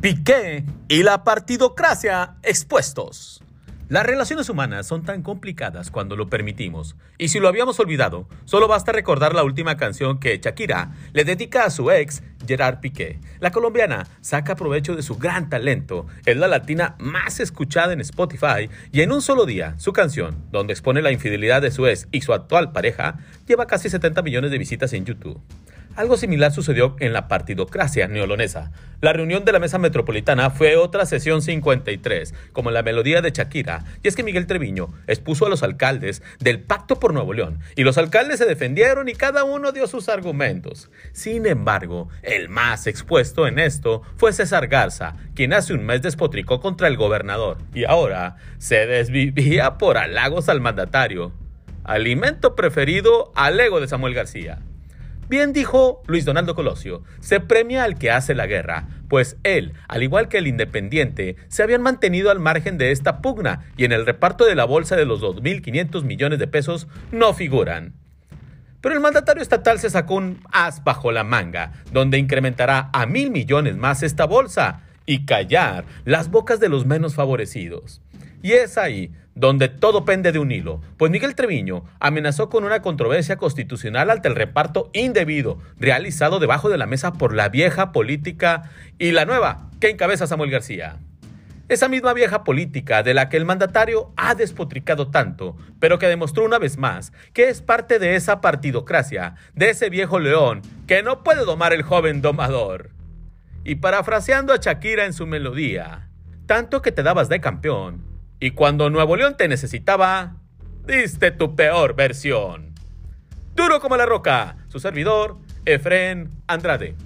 Piqué y la partidocracia expuestos. Las relaciones humanas son tan complicadas cuando lo permitimos, y si lo habíamos olvidado, solo basta recordar la última canción que Shakira le dedica a su ex, Gerard Piqué. La colombiana saca provecho de su gran talento, es la latina más escuchada en Spotify, y en un solo día, su canción, donde expone la infidelidad de su ex y su actual pareja, lleva casi 70 millones de visitas en YouTube. Algo similar sucedió en la partidocracia neolonesa. La reunión de la mesa metropolitana fue otra sesión 53, como la melodía de Shakira, y es que Miguel Treviño expuso a los alcaldes del Pacto por Nuevo León, y los alcaldes se defendieron y cada uno dio sus argumentos. Sin embargo, el más expuesto en esto fue César Garza, quien hace un mes despotricó contra el gobernador, y ahora se desvivía por halagos al mandatario. Alimento preferido al ego de Samuel García. Bien dijo Luis Donaldo Colosio, se premia al que hace la guerra, pues él, al igual que el Independiente, se habían mantenido al margen de esta pugna y en el reparto de la bolsa de los 2.500 millones de pesos no figuran. Pero el mandatario estatal se sacó un as bajo la manga, donde incrementará a mil millones más esta bolsa y callar las bocas de los menos favorecidos. Y es ahí donde todo pende de un hilo, pues Miguel Treviño amenazó con una controversia constitucional ante el reparto indebido realizado debajo de la mesa por la vieja política y la nueva que encabeza Samuel García. Esa misma vieja política de la que el mandatario ha despotricado tanto, pero que demostró una vez más que es parte de esa partidocracia, de ese viejo león que no puede domar el joven domador. Y parafraseando a Shakira en su melodía, tanto que te dabas de campeón, y cuando Nuevo León te necesitaba, diste tu peor versión. Duro como la roca, su servidor, Efren Andrade.